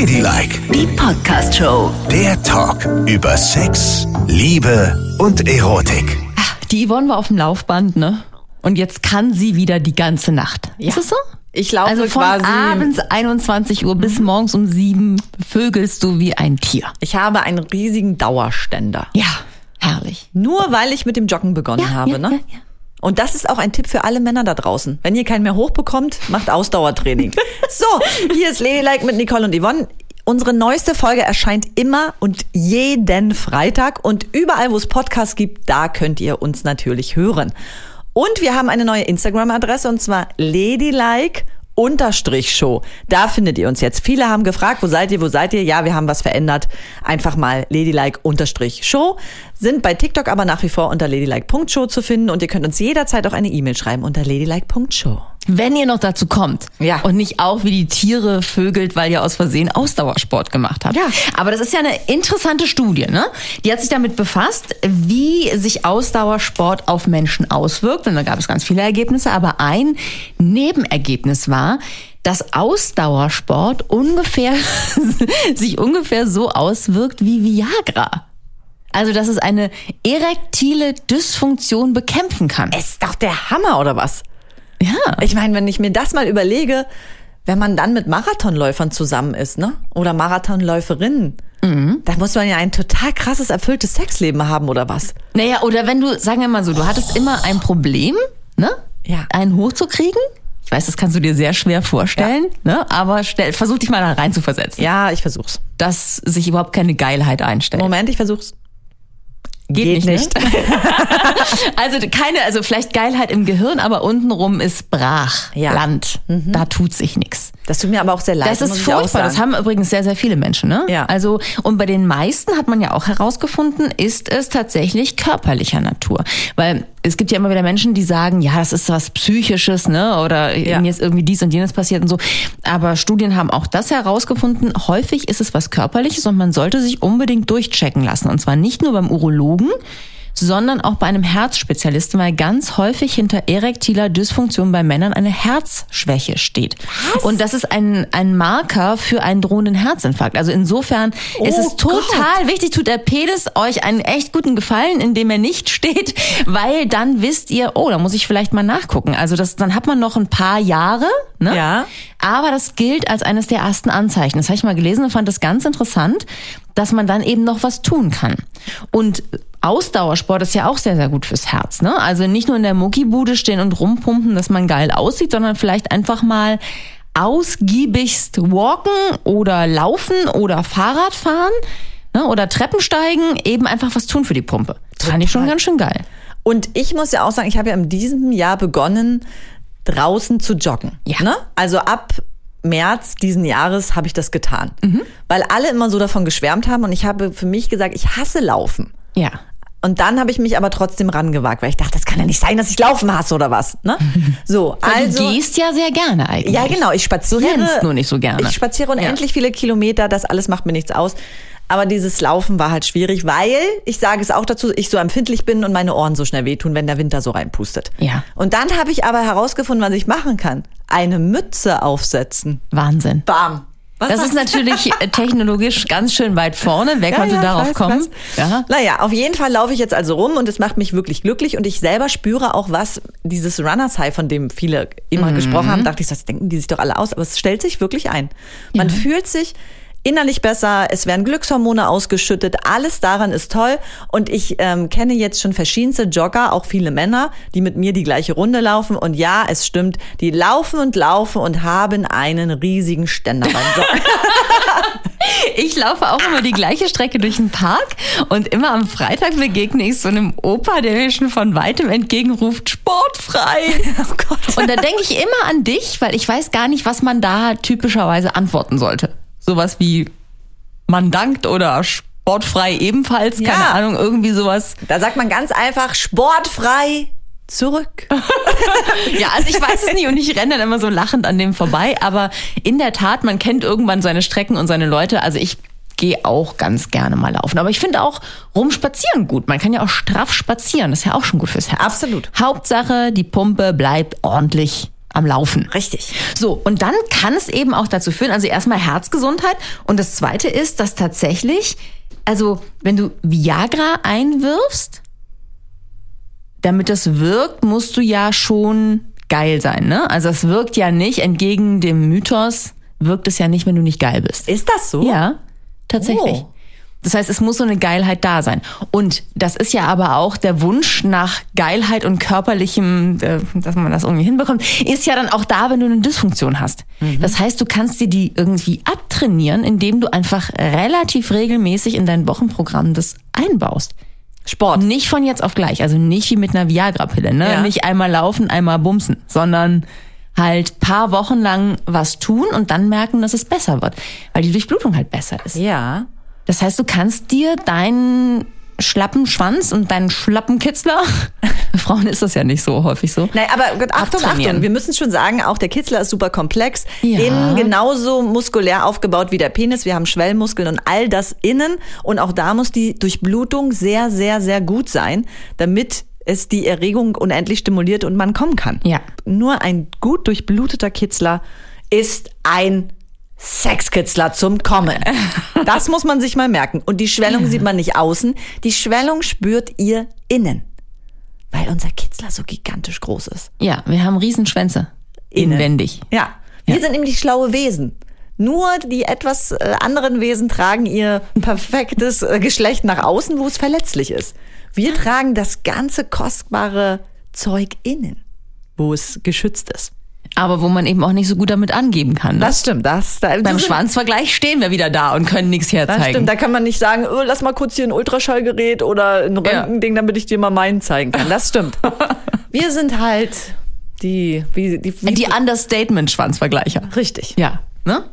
Ladylike, Die Podcast-Show. der Talk über Sex, Liebe und Erotik. Die Yvonne war auf dem Laufband, ne? Und jetzt kann sie wieder die ganze Nacht. Ist es so? Ich laufe Also von quasi. abends 21 Uhr bis morgens um 7 vögelst du wie ein Tier. Ich habe einen riesigen Dauerständer. Ja, herrlich. Nur weil ich mit dem Joggen begonnen Ja, habe, ja, ne? ja, ja. Und das ist auch ein Tipp für alle Männer da draußen. Wenn ihr keinen mehr hochbekommt, macht Ausdauertraining. so, hier ist Ladylike mit Nicole und Yvonne. Unsere neueste Folge erscheint immer und jeden Freitag und überall, wo es Podcasts gibt, da könnt ihr uns natürlich hören. Und wir haben eine neue Instagram-Adresse und zwar ladylike Unterstrich Show. Da findet ihr uns jetzt. Viele haben gefragt, wo seid ihr, wo seid ihr? Ja, wir haben was verändert. Einfach mal ladylike Unterstrich Show. Sind bei TikTok aber nach wie vor unter ladylike.show zu finden und ihr könnt uns jederzeit auch eine E-Mail schreiben unter ladylike.show. Wenn ihr noch dazu kommt Ja. und nicht auch wie die Tiere vögelt, weil ihr aus Versehen Ausdauersport gemacht habt. Ja. Aber das ist ja eine interessante Studie, ne? Die hat sich damit befasst, wie sich Ausdauersport auf Menschen auswirkt. Und da gab es ganz viele Ergebnisse, aber ein Nebenergebnis war, dass Ausdauersport ungefähr sich ungefähr so auswirkt wie Viagra. Also, dass es eine erektile Dysfunktion bekämpfen kann. Ist doch der Hammer, oder was? Ja. Ich meine, wenn ich mir das mal überlege, wenn man dann mit Marathonläufern zusammen ist, ne? Oder Marathonläuferinnen, da muss man ja ein total krasses, erfülltes Sexleben haben, oder was? Naja, oder wenn du, sagen wir mal so, du hattest immer ein Problem, ne? Ja. Einen hochzukriegen. Ich weiß, das kannst du dir sehr schwer vorstellen, ne? Aber stell, versuch dich mal da rein zu versetzen. Ja, ich versuch's. Dass sich überhaupt keine Geilheit einstellt. Moment, ich versuch's. Geht, nicht. Ne? also keine, also vielleicht Geilheit im Gehirn, aber untenrum ist brach, Ja. Mhm. Land. Da tut sich nichts. Das tut mir aber auch sehr leid. Das ist furchtbar. Das haben übrigens sehr, sehr viele Menschen. Ne? Ja. Also und bei den meisten hat man ja auch herausgefunden, ist es tatsächlich körperlicher Natur, weil es gibt ja immer wieder Menschen, die sagen, ja, das ist was Psychisches, ne? Oder Ja. mir ist irgendwie dies und jenes passiert und so. Aber Studien haben auch das herausgefunden. Häufig ist es was Körperliches und man sollte sich unbedingt durchchecken lassen. Und zwar nicht nur beim Urologen, sondern auch bei einem Herzspezialisten, weil ganz häufig hinter erektiler Dysfunktion bei Männern eine Herzschwäche steht. Und das ist ein, ein Marker für einen drohenden Herzinfarkt. Also insofern ist es Gott. total wichtig, tut der Penis euch einen echt guten Gefallen, indem er nicht steht, weil dann wisst ihr, oh, da muss ich vielleicht mal nachgucken. Also das, dann hat man noch ein paar Jahre, ne? Ja. Aber das gilt als eines der ersten Anzeichen. Das habe ich mal gelesen und fand das ganz interessant, dass man dann eben noch was tun kann. Und Ausdauersport ist ja auch sehr, sehr gut fürs Herz. Ne? Also nicht nur in der Muckibude stehen und rumpumpen, dass man geil aussieht, sondern vielleicht einfach mal ausgiebigst walken oder laufen oder Fahrrad fahren ne? oder Treppensteigen, eben einfach was tun für die Pumpe. Das fand ich schon ganz schön geil. Und ich muss ja auch sagen, ich habe ja in diesem Jahr begonnen, draußen zu joggen. Ja. Ne? Also ab März diesen Jahres habe ich das getan. Weil alle immer so davon geschwärmt haben und ich habe für mich gesagt, ich hasse Laufen. Ja. Und dann habe ich mich aber trotzdem rangewagt, weil ich dachte, das kann ja nicht sein, dass ich Laufen hasse oder was. Ne? So, also. du gehst ja sehr gerne eigentlich. Ja, genau. Ich spaziere. Du rennst nur nicht so gerne. Ich spaziere unendlich viele Kilometer. Das alles macht mir nichts aus. Aber dieses Laufen war halt schwierig, weil, ich sage es auch dazu, ich so empfindlich bin und meine Ohren so schnell wehtun, wenn der Winter so reinpustet. Ja. Und dann habe ich aber herausgefunden, was ich machen kann. Eine Mütze aufsetzen. Wahnsinn. Bam. Was Das ist natürlich äh, technologisch ganz schön weit vorne. Wer Ja, konnte ja, darauf weiß, kommen? weiß. Ja. Naja, auf jeden Fall laufe ich jetzt also rum und es macht mich wirklich glücklich und ich selber spüre auch was, dieses Runners High, von dem viele immer gesprochen haben, dachte ich, das denken die sich doch alle aus, aber es stellt sich wirklich ein. Man fühlt sich innerlich besser, es werden Glückshormone ausgeschüttet, alles daran ist toll und ich ähm, kenne jetzt schon verschiedenste Jogger, auch viele Männer, die mit mir die gleiche Runde laufen und ja, es stimmt, die laufen und laufen und haben einen riesigen Ständer beim Joggen. Ich laufe auch immer die gleiche Strecke durch den Park und immer am Freitag begegne ich so einem Opa, der mir schon von weitem entgegenruft, sportfrei. oh Gott. Und da denke ich immer an dich, weil ich weiß gar nicht, was man da typischerweise antworten sollte. Sowas wie man dankt oder sportfrei ebenfalls, keine Ja. Ahnung, irgendwie sowas. Da sagt man ganz einfach sportfrei zurück. Ja, also ich weiß es nicht und ich renne dann immer so lachend an dem vorbei, aber in der Tat, man kennt irgendwann seine Strecken und seine Leute. Also ich gehe auch ganz gerne mal laufen. Aber ich finde auch rumspazieren gut. Man kann ja auch straff spazieren. Das ist ja auch schon gut fürs Herz. Absolut. Hauptsache, die Pumpe bleibt ordentlich am Laufen. Richtig. So, und dann kann es eben auch dazu führen, also erstmal Herzgesundheit und das zweite ist, dass tatsächlich, also wenn du Viagra einwirfst, damit das wirkt, musst du ja schon geil sein, ne? Also es wirkt ja nicht, entgegen dem Mythos, wirkt es ja nicht, wenn du nicht geil bist. Ist das so? Ja, tatsächlich. Oh. Das heißt, es muss so eine Geilheit da sein. Und das ist ja aber auch der Wunsch nach Geilheit und körperlichem, äh, dass man das irgendwie hinbekommt, ist ja dann auch da, wenn du eine Dysfunktion hast. Das heißt, du kannst dir die irgendwie abtrainieren, indem du einfach relativ regelmäßig in dein Wochenprogramm das einbaust. Sport. Nicht von jetzt auf gleich, also nicht wie mit einer Viagra-Pille, ne? Ja. Nicht einmal laufen, einmal bumsen, sondern halt paar Wochen lang was tun und dann merken, dass es besser wird, weil die Durchblutung halt besser ist. Ja. Das heißt, du kannst dir deinen schlappen Schwanz und deinen schlappen Kitzler, bei Frauen ist das ja nicht so häufig so. Nein, aber gut, Achtung. Achtung, wir müssen schon sagen, auch der Kitzler ist super komplex. Ja. Innen genauso muskulär aufgebaut wie der Penis. Wir haben Schwellmuskeln und all das innen. Und auch da muss die Durchblutung sehr, sehr, sehr gut sein, damit es die Erregung unendlich stimuliert und man kommen kann. Ja. Nur ein gut durchbluteter Kitzler ist ein Sexkitzler zum Kommen. Das muss man sich mal merken. Und die Schwellung sieht man nicht außen. Die Schwellung spürt ihr innen. Weil unser Kitzler so gigantisch groß ist. Ja, wir haben Riesenschwänze. Innen. Inwendig. Ja. Wir Ja. sind nämlich schlaue Wesen. Nur die etwas äh, anderen Wesen tragen ihr perfektes äh, Geschlecht nach außen, wo es verletzlich ist. Wir tragen das ganze kostbare Zeug innen, wo es geschützt ist. Aber wo man eben auch nicht so gut damit angeben kann. Ne? Das stimmt. Das, da, Beim das- Schwanzvergleich stehen wir wieder da und können nichts Das herzeigen. stimmt, da kann man nicht sagen, oh, lass mal kurz hier ein Ultraschallgerät oder ein Ja. Röntgending, damit ich dir mal meinen zeigen kann. Das stimmt. Wir sind halt die, wie, die, wie Die Understatement-Schwanzvergleicher. richtig. Ja. Ne?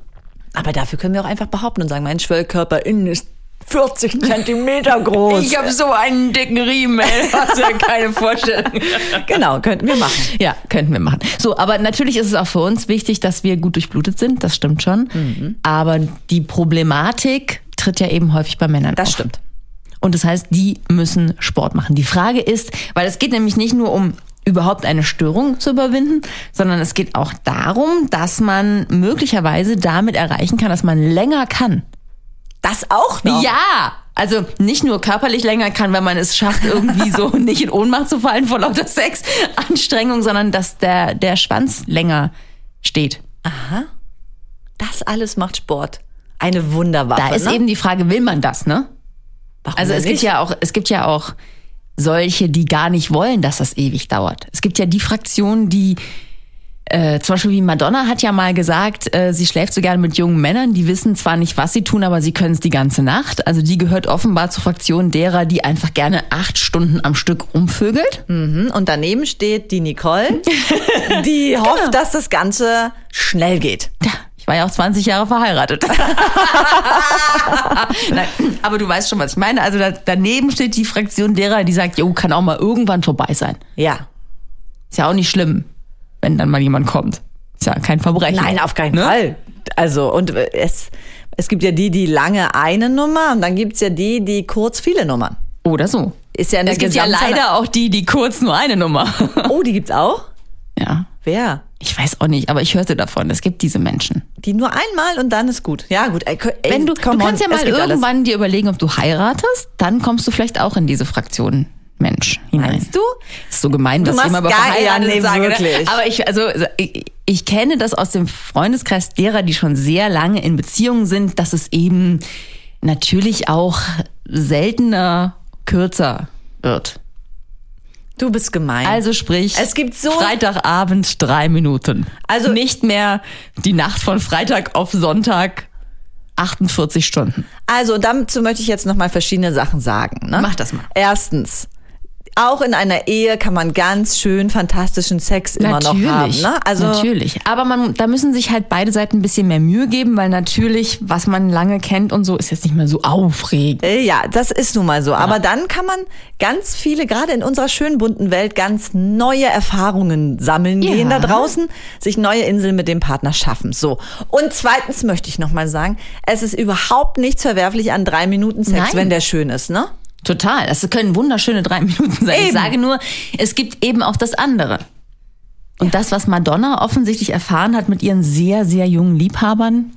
Aber dafür können wir auch einfach behaupten und sagen, mein Schwellkörper innen ist 40 Zentimeter groß. Ich habe so einen dicken Riemen. Hast ja keine Vorstellung. genau, könnten wir machen. Ja, könnten wir machen. So, aber natürlich ist es auch für uns wichtig, dass wir gut durchblutet sind. Das stimmt schon. Mhm. Aber die Problematik tritt ja eben häufig bei Männern Das auf. stimmt. Und das heißt, die müssen Sport machen. Die Frage ist, weil es geht nämlich nicht nur um überhaupt eine Störung zu überwinden, sondern es geht auch darum, dass man möglicherweise damit erreichen kann, dass man länger kann. Das auch noch? Ja! Also nicht nur körperlich länger kann, wenn man es schafft, irgendwie so nicht in Ohnmacht zu fallen vor lauter Sexanstrengung, sondern dass der, der Schwanz länger steht. Das alles macht Sport. Eine Wunderwaffe. Da ist ne? eben die Frage, will man das, ne? Warum Also es gibt ja auch, es gibt ja auch solche, die gar nicht wollen, dass das ewig dauert. Es gibt ja die Fraktion, die äh, zum Beispiel wie Madonna hat ja mal gesagt, äh, sie schläft so gerne mit jungen Männern, die wissen zwar nicht, was sie tun, aber sie können es die ganze Nacht. Also die gehört offenbar zur Fraktion derer, die einfach gerne acht Stunden am Stück rumvögelt. Mhm, Und daneben steht die Nicole, die Genau. hofft, dass das Ganze schnell geht. Ja, ich war ja auch 20 Jahre verheiratet. Nein, aber du weißt schon, was ich meine. Also da, daneben steht die Fraktion derer, die sagt, jo, kann auch mal irgendwann vorbei sein. Ja. Ist ja auch nicht schlimm, wenn dann mal jemand kommt. Ist ja kein Verbrechen. Nein, auf keinen Ne? Fall. Also, und es, es gibt ja die, die lange eine Nummer und dann gibt's ja die, die kurz viele Nummern. Oder so. Ist ja in der Es gibt ja leider auch die, die kurz nur eine Nummer. Oh, die gibt's auch? ja. Wer? Ich weiß auch nicht, aber ich hörte davon. Es gibt diese Menschen. Die nur einmal und dann ist gut. Ja, gut. Ey, ey, Wenn du, du kannst on, ja es mal gibt alles. irgendwann dir überlegen, ob du heiratest, dann kommst du vielleicht auch in diese Fraktion Mensch hinein. Meinst du? Ist so gemein, immer über gar- verheiratet ja, nee, sage. wirklich. Aber ich, also, ich, ich kenne das aus dem Freundeskreis derer, die schon sehr lange in Beziehungen sind, dass es eben natürlich auch seltener kürzer wird. Du bist gemein. Also sprich, Es gibt so- Freitagabend drei Minuten. Also- nicht mehr die Nacht von Freitag auf Sonntag 48 Stunden. Also dazu möchte ich jetzt noch mal verschiedene Sachen sagen. Ne? Mach das mal. Erstens, auch in einer Ehe kann man ganz schön fantastischen Sex immer noch haben. Ne? Also natürlich. Aber man, da müssen sich halt beide Seiten ein bisschen mehr Mühe geben, weil natürlich, was man lange kennt und so, ist jetzt nicht mehr so aufregend. Äh, Ja, das ist nun mal so. Aber dann kann man ganz viele, gerade in unserer schönen bunten Welt, ganz neue Erfahrungen sammeln Ja. gehen da draußen, sich neue Inseln mit dem Partner schaffen. So. Und zweitens möchte ich nochmal sagen, es ist überhaupt nichts verwerflich an drei Minuten Sex, Nein. wenn der schön ist, ne? Total. Das können wunderschöne drei Minuten sein. Ich Eben. sage nur, es gibt eben auch das andere. Und das, was Madonna offensichtlich erfahren hat mit ihren sehr, sehr jungen Liebhabern,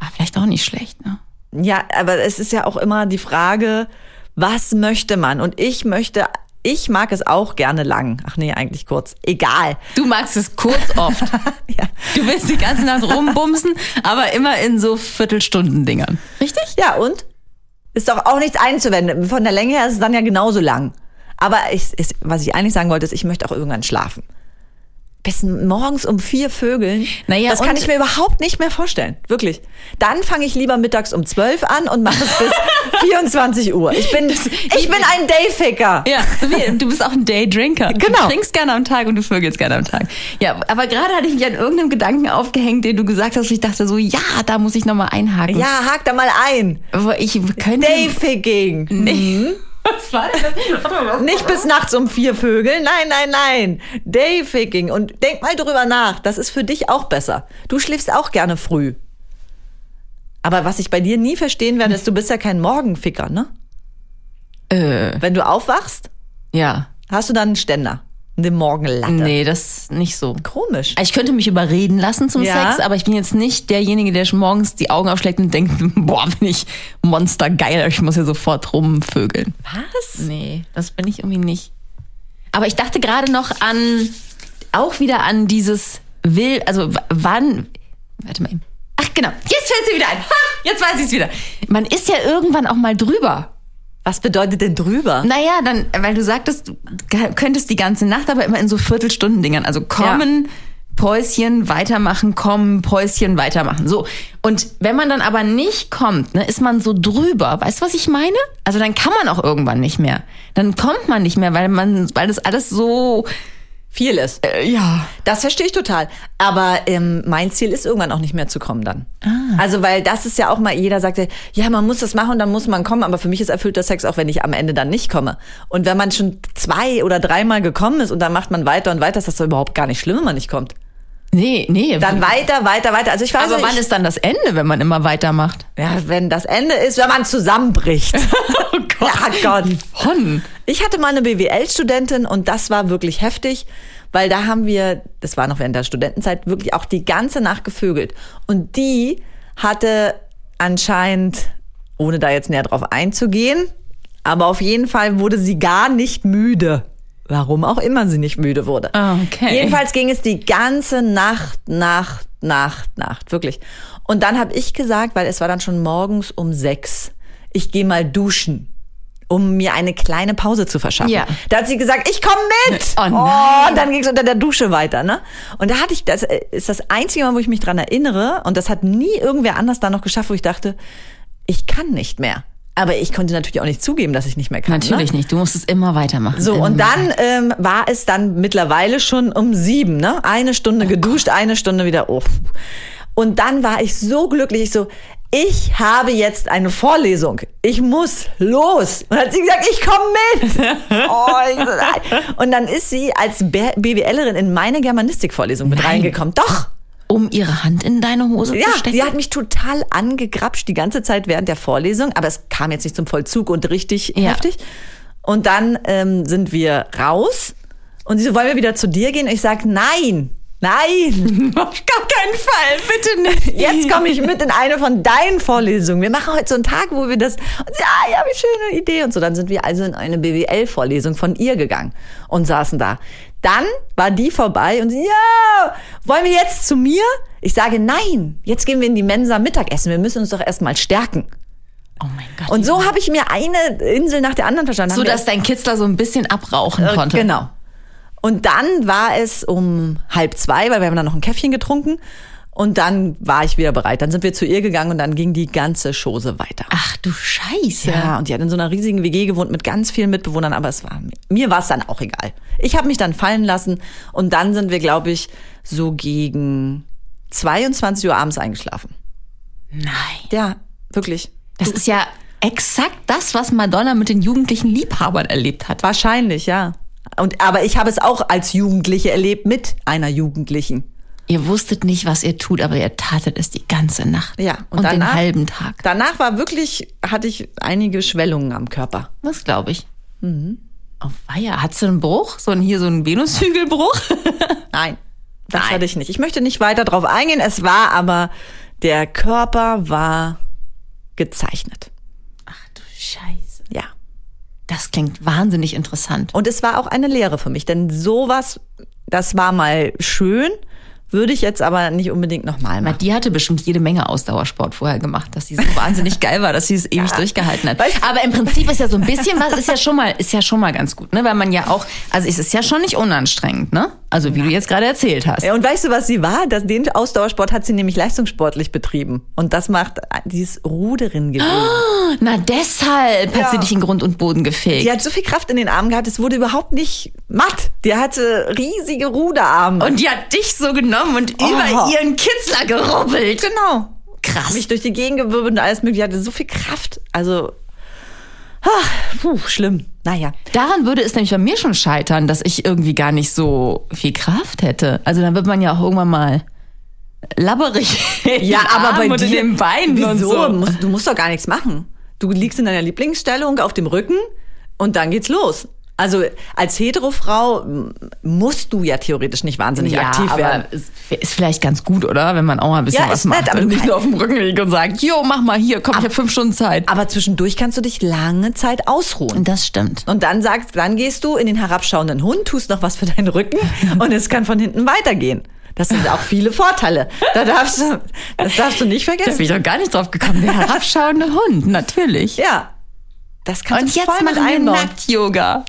war vielleicht auch nicht schlecht, ne? Ja, aber es ist ja auch immer die Frage, was möchte man? Und ich möchte, ich mag es auch gerne lang. Ach nee, eigentlich kurz. Egal. Du magst es kurz oft. Ja. Du willst die ganze Nacht rumbumsen, aber immer in so Viertelstunden-Dingern. Richtig? Ja, und? Ist doch auch nichts einzuwenden. Von der Länge her ist es dann ja genauso lang. Aber ich, ist, was ich eigentlich sagen wollte, ist, ich möchte auch irgendwann schlafen. Bis morgens um vier Vögeln. Naja, das kann ich mir überhaupt nicht mehr vorstellen. Wirklich. Dann fange ich lieber mittags um zwölf an und mache es bis 24 Uhr. Ich bin, ich bin ein Dayficker. Ja, du bist auch ein Daydrinker. Genau. Du trinkst gerne am Tag und du vögelst gerne am Tag. Ja, aber gerade hatte ich mich an irgendeinem Gedanken aufgehängt, den du gesagt hast. und Ich dachte so, ja, da muss ich nochmal einhaken. Ja, hak da mal ein. Aber ich könnte... Dayficking. Nee. Was war das? Nicht bis nachts um vier Vögel. Nein, nein, nein. Dayficking. Und denk mal drüber nach. Das ist für dich auch besser. Du schläfst auch gerne früh. Aber was ich bei dir nie verstehen werde, ist, du bist ja kein Morgenficker, ne? Äh, Wenn du aufwachst, ja. hast du dann einen Ständer. Eine Morgenlatte. Nee, das nicht so. Komisch. Ich könnte mich überreden lassen zum Ja. Sex, aber ich bin jetzt nicht derjenige, der schon morgens die Augen aufschlägt und denkt, boah, bin ich monstergeil, ich muss hier sofort rumvögeln. Was? Nee, das bin ich irgendwie nicht. Aber ich dachte gerade noch an, auch wieder an dieses Will, also wann, warte mal eben. Ach genau, jetzt fällt sie wieder ein. Ha, jetzt weiß ich es wieder. Man ist ja irgendwann auch mal drüber. Was bedeutet denn drüber? Naja, dann, weil du sagtest, du könntest die ganze Nacht, aber immer in so Viertelstunden-Dingern. Also kommen, Päuschen, weitermachen, kommen, Päuschen, weitermachen. So. Und wenn man dann aber nicht kommt, ne, ist man so drüber. Weißt du, was ich meine? Also dann kann man auch irgendwann nicht mehr. Dann kommt man nicht mehr, weil man, weil das alles so, Viel ist. äh, ja. Das verstehe ich total. Aber ähm, mein Ziel ist irgendwann auch nicht mehr zu kommen dann. Also weil das ist ja auch mal, jeder sagt, ja, ja, man muss das machen und dann muss man kommen. Aber für mich ist erfüllter Sex auch, wenn ich am Ende dann nicht komme. Und wenn man schon zwei oder dreimal gekommen ist und dann macht man weiter und weiter, ist das doch überhaupt gar nicht schlimm, wenn man nicht kommt. Nee, nee. Dann weiter, weiter, weiter. Also ich weiß aber nicht, wann ist dann das Ende, wenn man immer weitermacht? ja, wenn das Ende ist, wenn man zusammenbricht. Oh Ja, Gott. Von. Ich hatte mal eine BWL-Studentin und das war wirklich heftig, weil da haben wir, das war noch während der Studentenzeit, wirklich auch die ganze Nacht gevögelt. Und die hatte anscheinend, ohne da jetzt näher drauf einzugehen, aber auf jeden Fall wurde sie gar nicht müde. Warum auch immer sie nicht müde wurde. Okay. Jedenfalls ging es die ganze Nacht, Nacht, Nacht, Nacht, wirklich. Und dann habe ich gesagt, weil es war dann schon morgens um sechs, ich gehe mal duschen, um mir eine kleine Pause zu verschaffen. Ja. Da hat sie gesagt, ich komme mit. Oh nein. und dann ging es unter der Dusche weiter, ne? Und da hatte ich, das äh, ist das einzige Mal, wo ich mich dran erinnere, und das hat nie irgendwer anders da noch geschafft, wo ich dachte, ich kann nicht mehr. Aber ich konnte natürlich auch nicht zugeben, dass ich nicht mehr kann. Natürlich ne? nicht. Du musst es immer weitermachen. So, Immer. und dann ähm, war es dann mittlerweile schon um sieben, ne? Eine Stunde geduscht, eine Stunde wieder auf. Und dann war ich so glücklich, ich so, ich habe jetzt eine Vorlesung. Ich muss los. Und hat sie gesagt, ich komme mit. oh, ich so, nein. Und dann ist sie als BWLerin in meine Germanistikvorlesung mit Nein. reingekommen. Doch. Um ihre Hand in deine Hose Ja, zu stecken? die hat mich total angegrapscht die ganze Zeit während der Vorlesung, aber es kam jetzt nicht zum Vollzug und richtig Ja. heftig. Und dann ähm, sind wir raus und sie so, wollen wir wieder zu dir gehen? Und ich sag, nein, nein, Auf gar keinen Fall, bitte nicht. jetzt komme ich mit in eine von deinen Vorlesungen. Wir machen heute so einen Tag, wo wir das, und sie, ah ja, wie schöne Idee. Und so, dann sind wir also in eine BWL-Vorlesung von ihr gegangen und saßen da. Dann war die vorbei und sie, ja, wollen wir jetzt zu mir? Ich sage, nein, jetzt gehen wir in die Mensa Mittagessen. Wir müssen uns doch erstmal stärken. Oh mein Gott. Und so habe ich mir eine Insel nach der anderen verstanden. so, dass dein Kitzler so ein bisschen abrauchen Äh, konnte. Genau. Und dann war es um halb zwei, weil wir haben dann noch ein Käffchen getrunken. Und dann war ich wieder bereit. Dann sind wir zu ihr gegangen und dann ging die ganze Chose weiter. Ach du Scheiße. Ja, und die hat in so einer riesigen WG gewohnt mit ganz vielen Mitbewohnern, aber es war mir war es dann auch egal. Ich habe mich dann fallen lassen und dann sind wir, glaube ich, so gegen 22 Uhr abends eingeschlafen. Nein. Ja, wirklich. Das ist ja exakt das, was Madonna mit den jugendlichen Liebhabern erlebt hat. Wahrscheinlich, ja. Und aber ich habe es auch als Jugendliche erlebt mit einer Jugendlichen. Ihr wusstet nicht, was ihr tut, aber ihr tatet es die ganze Nacht. Ja, Und, den halben Tag. Danach war wirklich, hatte ich einige Schwellungen am Körper. Das glaube ich. Oh, weia. Hattest du einen Bruch? So ein, hier so einen Venushügelbruch? Nein, das Nein. hatte ich nicht. Ich möchte nicht weiter drauf eingehen. Es war aber, der Körper war gezeichnet. Ach du Scheiße. Ja. Das klingt wahnsinnig interessant. Und es war auch eine Lehre für mich, denn sowas, das war mal schön, würde ich jetzt aber nicht unbedingt nochmal machen. die hatte bestimmt jede Menge Ausdauersport vorher gemacht, dass sie so wahnsinnig geil war, dass sie es ewig durchgehalten hat. Weißt- Aber im Prinzip ist ja so ein bisschen was, ist ja schon mal, ist ja schon mal ganz gut, ne? Weil man ja auch, also es ist ja schon nicht unanstrengend, ne? Also wie du jetzt gerade erzählt hast. Ja, und weißt du, was sie war? Das, den Ausdauersport hat sie nämlich leistungssportlich betrieben. Und das macht dieses Ruderin gewesen. Na deshalb hat sie Ja. dich in Grund und Boden gefegt. Die hat so viel Kraft in den Armen gehabt, es wurde überhaupt nicht matt. Die hatte riesige Ruderarme. Und die hat dich so genommen und Oh. über ihren Kitzler gerubbelt. genau. Krass. Mich durch die Gegend gewirbelt und alles mögliche. Hatte so viel Kraft. Also, ach, puh, schlimm. Naja. Daran würde es nämlich bei mir schon scheitern, dass ich irgendwie gar nicht so viel Kraft hätte. Also dann wird man ja auch irgendwann mal labberig. in den Armen und in den Beinen wieso? und so. Musst, du musst doch gar nichts machen. Du liegst in deiner Lieblingsstellung auf dem Rücken und dann geht's los. Also als Heterofrau musst du ja theoretisch nicht wahnsinnig aktiv aber werden. ist vielleicht ganz gut, oder? Wenn man auch mal ein bisschen Ja, was ist nett, macht aber und nicht nur auf dem Rücken liegt und sagt, jo, mach mal hier, komm, ich hab fünf Stunden Zeit. Aber zwischendurch kannst du dich lange Zeit ausruhen. Das stimmt. Und dann sagst, dann gehst du in den herabschauenden Hund, tust noch was für deinen Rücken und es kann von hinten weitergehen. Das sind auch viele Vorteile. Da darfst du, das darfst du nicht Da bin vergessen. ich doch gar nicht drauf gekommen. Der herabschauende Hund, natürlich. Ja. Das kannst Und du jetzt voll mit einbauen. Nackt-Yoga.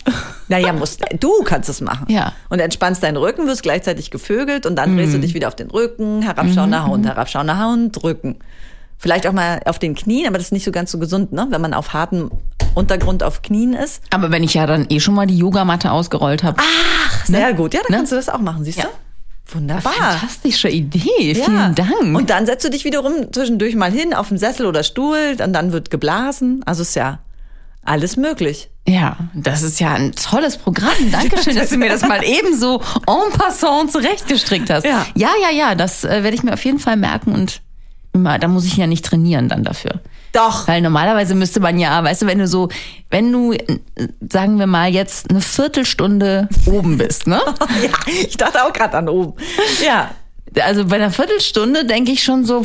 Naja, musst, du kannst es machen. Ja. Mhm. Und entspannst deinen Rücken, wirst gleichzeitig gevögelt und dann drehst du dich wieder auf den Rücken, herabschauender Hund, herabschauender Hund, Rücken. Vielleicht auch mal auf den Knien, aber das ist nicht so ganz so gesund, ne? Wenn man auf hartem Untergrund auf Knien ist. Aber wenn ich ja dann eh schon mal die Yogamatte ausgerollt habe. Ach, sehr gut. Ja, dann Ne? kannst du das auch machen, siehst Ja. du? Wunderbar. Fantastische Idee. Ja. Vielen Dank. Und dann setzt du dich wiederum zwischendurch mal hin auf dem Sessel oder Stuhl und dann wird geblasen. Also ist ja alles möglich. Ja, das ist ja ein tolles Programm. Dankeschön, dass du mir das mal eben so en passant zurechtgestrickt hast. Ja. ja, ja, ja das äh, werde ich mir auf jeden Fall merken und immer, da muss ich ja nicht trainieren dann dafür. Doch. Weil normalerweise müsste man ja, weißt du, wenn du so, wenn du, äh, sagen wir mal, jetzt eine Viertelstunde oben bist, ne? Ja, ich dachte auch gerade an oben. Ja. Also bei einer Viertelstunde denke ich schon so,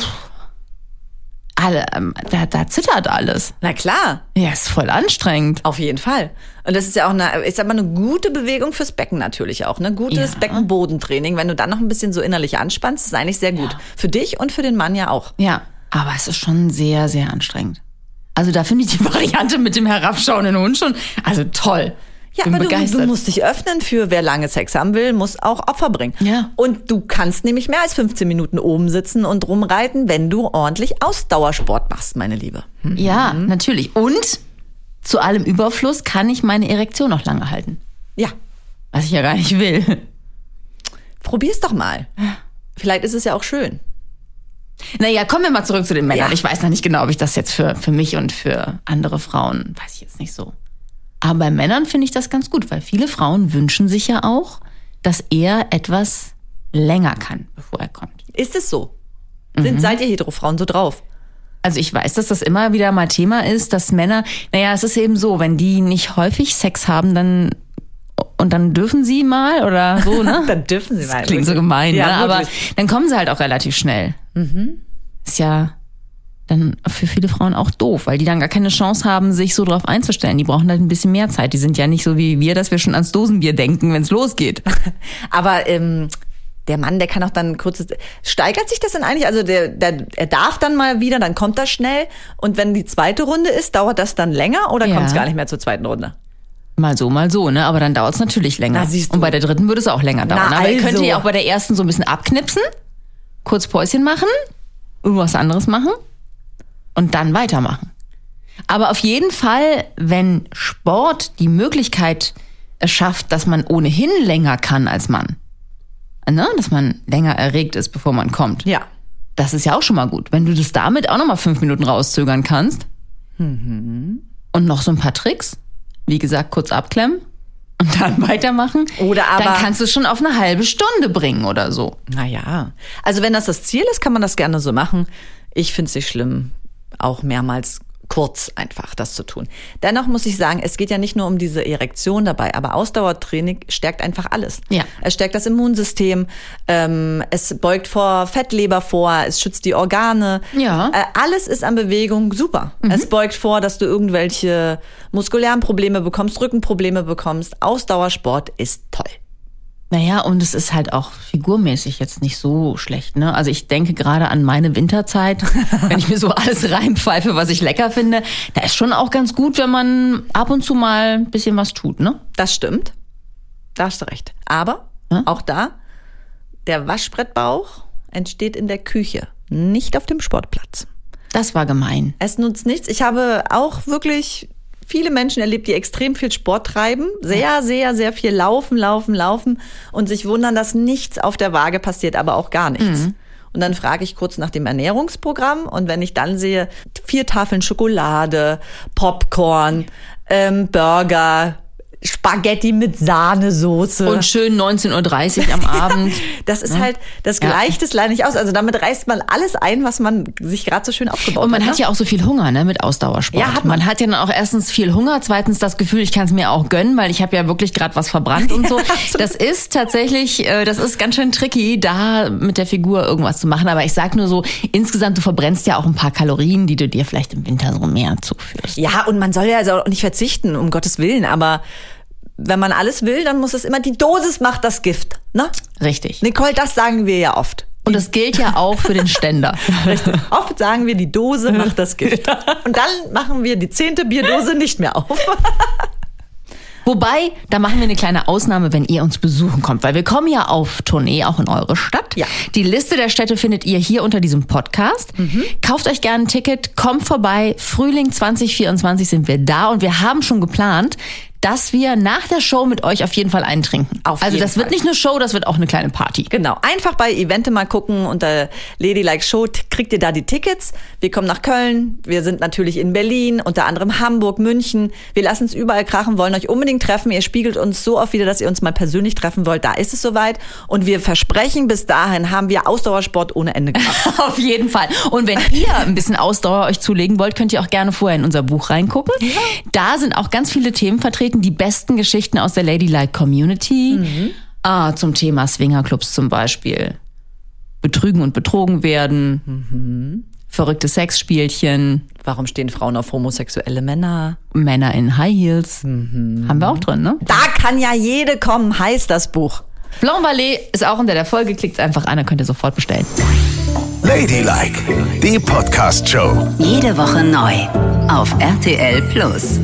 alle, ähm, da, da zittert alles. Na klar. Ja, ist voll anstrengend. Auf jeden Fall. Und das ist ja auch eine, ist aber eine gute Bewegung fürs Becken natürlich auch, ne? Gutes Ja. Beckenbodentraining. Wenn du dann noch ein bisschen so innerlich anspannst, ist eigentlich sehr gut. Für dich und für den Mann ja auch. Ja, aber es ist schon sehr, sehr anstrengend. Also da finde ich die Variante mit dem herabschauenden Hund schon, also toll. Ja, aber du, du musst dich öffnen für wer lange Sex haben will, muss auch Opfer bringen. Ja. Und du kannst nämlich mehr als 15 Minuten oben sitzen und rumreiten, wenn du ordentlich Ausdauersport machst, meine Liebe. Ja, natürlich. Und zu allem Überfluss kann ich meine Erektion noch lange halten. Ja, Was ich ja gar nicht will. probier's doch mal. Vielleicht ist es ja auch schön. Naja, kommen wir mal zurück zu den Männern. Ja. Ich weiß noch nicht genau, ob ich das jetzt für, für mich und für andere Frauen, weiß ich jetzt nicht so. Aber bei Männern finde ich das ganz gut, weil viele Frauen wünschen sich ja auch, dass er etwas länger kann, bevor er kommt. Ist es so? Sind, Seid ihr Heterofrauen so drauf? Also ich weiß, dass das immer wieder mal Thema ist, dass Männer, naja, es ist eben so, wenn die nicht häufig Sex haben, dann und dann dürfen sie mal oder so, ne? Dann dürfen sie mal. Das klingt so gemein, Ja, ne? aber dann kommen sie halt auch relativ schnell. Ist ja dann für viele Frauen auch doof, weil die dann gar keine Chance haben, sich so drauf einzustellen. Die brauchen halt ein bisschen mehr Zeit. Die sind ja nicht so wie wir, dass wir schon ans Dosenbier denken, wenn es losgeht. Aber ähm, der Mann, der kann auch dann kurz. Steigert sich das denn eigentlich? Also der, der, er darf dann mal wieder, dann kommt das schnell. Und wenn die zweite Runde ist, dauert das dann länger oder Ja. kommt es gar nicht mehr zur zweiten Runde? Mal so, mal so, ne? Aber dann dauert es natürlich länger. Na. Und bei der dritten würde es auch länger dauern. Na, Aber ihr könnt also. ja auch bei der ersten so ein bisschen abknipsen, kurz Päuschen machen, irgendwas anderes machen und dann weitermachen. Aber auf jeden Fall, wenn Sport die Möglichkeit schafft, dass man ohnehin länger kann als Mann, ne? dass man länger erregt ist, bevor man kommt, Ja. das ist ja auch schon mal gut. Wenn du das damit auch noch mal fünf Minuten rauszögern kannst Mhm. und noch so ein paar Tricks, wie gesagt, kurz abklemmen und dann weitermachen, Oder aber- dann kannst du es schon auf eine halbe Stunde bringen oder so. Naja. Also wenn das das Ziel ist, kann man das gerne so machen. Ich finde es nicht schlimm, auch mehrmals kurz einfach, das zu tun. Dennoch muss ich sagen, es geht ja nicht nur um diese Erektion dabei, aber Ausdauertraining stärkt einfach alles. Ja. Es stärkt das Immunsystem, ähm, es beugt vor Fettleber vor, es schützt die Organe. Ja. Äh, alles ist an Bewegung super. Es beugt vor, dass du irgendwelche muskulären Probleme bekommst, Rückenprobleme bekommst. Ausdauersport ist toll. Naja, und es ist halt auch figurmäßig jetzt nicht so schlecht, ne? Also ich denke gerade an meine Winterzeit, wenn ich mir so alles reinpfeife, was ich lecker finde, da ist schon auch ganz gut, wenn man ab und zu mal ein bisschen was tut, ne? Das stimmt. Da hast du recht. Aber Ja? auch da, der Waschbrettbauch entsteht in der Küche, nicht auf dem Sportplatz. Das war gemein. Es nutzt nichts. Ich habe auch wirklich viele Menschen erlebt, die extrem viel Sport treiben, sehr, sehr, sehr viel laufen, laufen, laufen und sich wundern, dass nichts auf der Waage passiert, aber auch gar nichts. Und dann frage ich kurz nach dem Ernährungsprogramm und wenn ich dann sehe, vier Tafeln Schokolade, Popcorn, ähm, Burger, Spaghetti mit Sahnesoße. Und schön 19.30 Uhr am Abend. das ist halt, das Ja. gleicht es leider nicht aus. Also damit reißt man alles ein, was man sich gerade so schön aufgebaut Und man hat. hat ja auch so viel Hunger, ne, mit Ausdauersport. Ja, hat man. man hat ja dann auch erstens viel Hunger, zweitens das Gefühl, ich kann es mir auch gönnen, weil ich habe ja wirklich gerade was verbrannt und so. Das ist tatsächlich, äh, das ist ganz schön tricky, da mit der Figur irgendwas zu machen. Aber ich sag nur so, insgesamt, du verbrennst ja auch ein paar Kalorien, die du dir vielleicht im Winter so mehr zuführst. Ja, und man soll ja also auch nicht verzichten, um Gottes Willen, aber wenn man alles will, dann muss es immer, die Dosis macht das Gift. Ne? Richtig. Nicole, das sagen wir ja oft. Und das gilt ja auch für den Ständer. Richtig. Oft sagen wir, die Dose macht das Gift. Und dann machen wir die zehnte Bierdose nicht mehr auf. Wobei, da machen wir eine kleine Ausnahme, wenn ihr uns besuchen kommt, weil wir kommen ja auf Tournee auch in eure Stadt. Ja. Die Liste der Städte findet ihr hier unter diesem Podcast. Kauft euch gerne ein Ticket, kommt vorbei. Frühling 2024 sind wir da und wir haben schon geplant, dass wir nach der Show mit euch auf jeden Fall eintrinken. Auf also das wird Fall. nicht eine Show, das wird auch eine kleine Party. Genau. Einfach bei Evente mal gucken. Unter Ladylike Show kriegt ihr da die Tickets. Wir kommen nach Köln. Wir sind natürlich in Berlin, unter anderem Hamburg, München. Wir lassen es überall krachen, wollen euch unbedingt treffen. Ihr spiegelt uns so oft wieder, dass ihr uns mal persönlich treffen wollt. Da ist es soweit. Und wir versprechen, bis dahin haben wir Ausdauersport ohne Ende gemacht. Auf jeden Fall. Und wenn ihr ein bisschen Ausdauer euch zulegen wollt, könnt ihr auch gerne vorher in unser Buch reingucken. Da sind auch ganz viele Themen vertreten, die besten Geschichten aus der Ladylike Community. Ah, zum Thema Swingerclubs zum Beispiel. Betrügen und betrogen werden. Verrückte Sexspielchen. Warum stehen Frauen auf homosexuelle Männer? Männer in High Heels. Haben wir auch drin, ne? Da kann ja jede kommen, heißt das Buch. Blanc Ballet ist auch unter der Folge. Klickt einfach an, dann könnt ihr sofort bestellen. Ladylike, die Podcast-Show. Jede Woche neu auf RTL Plus.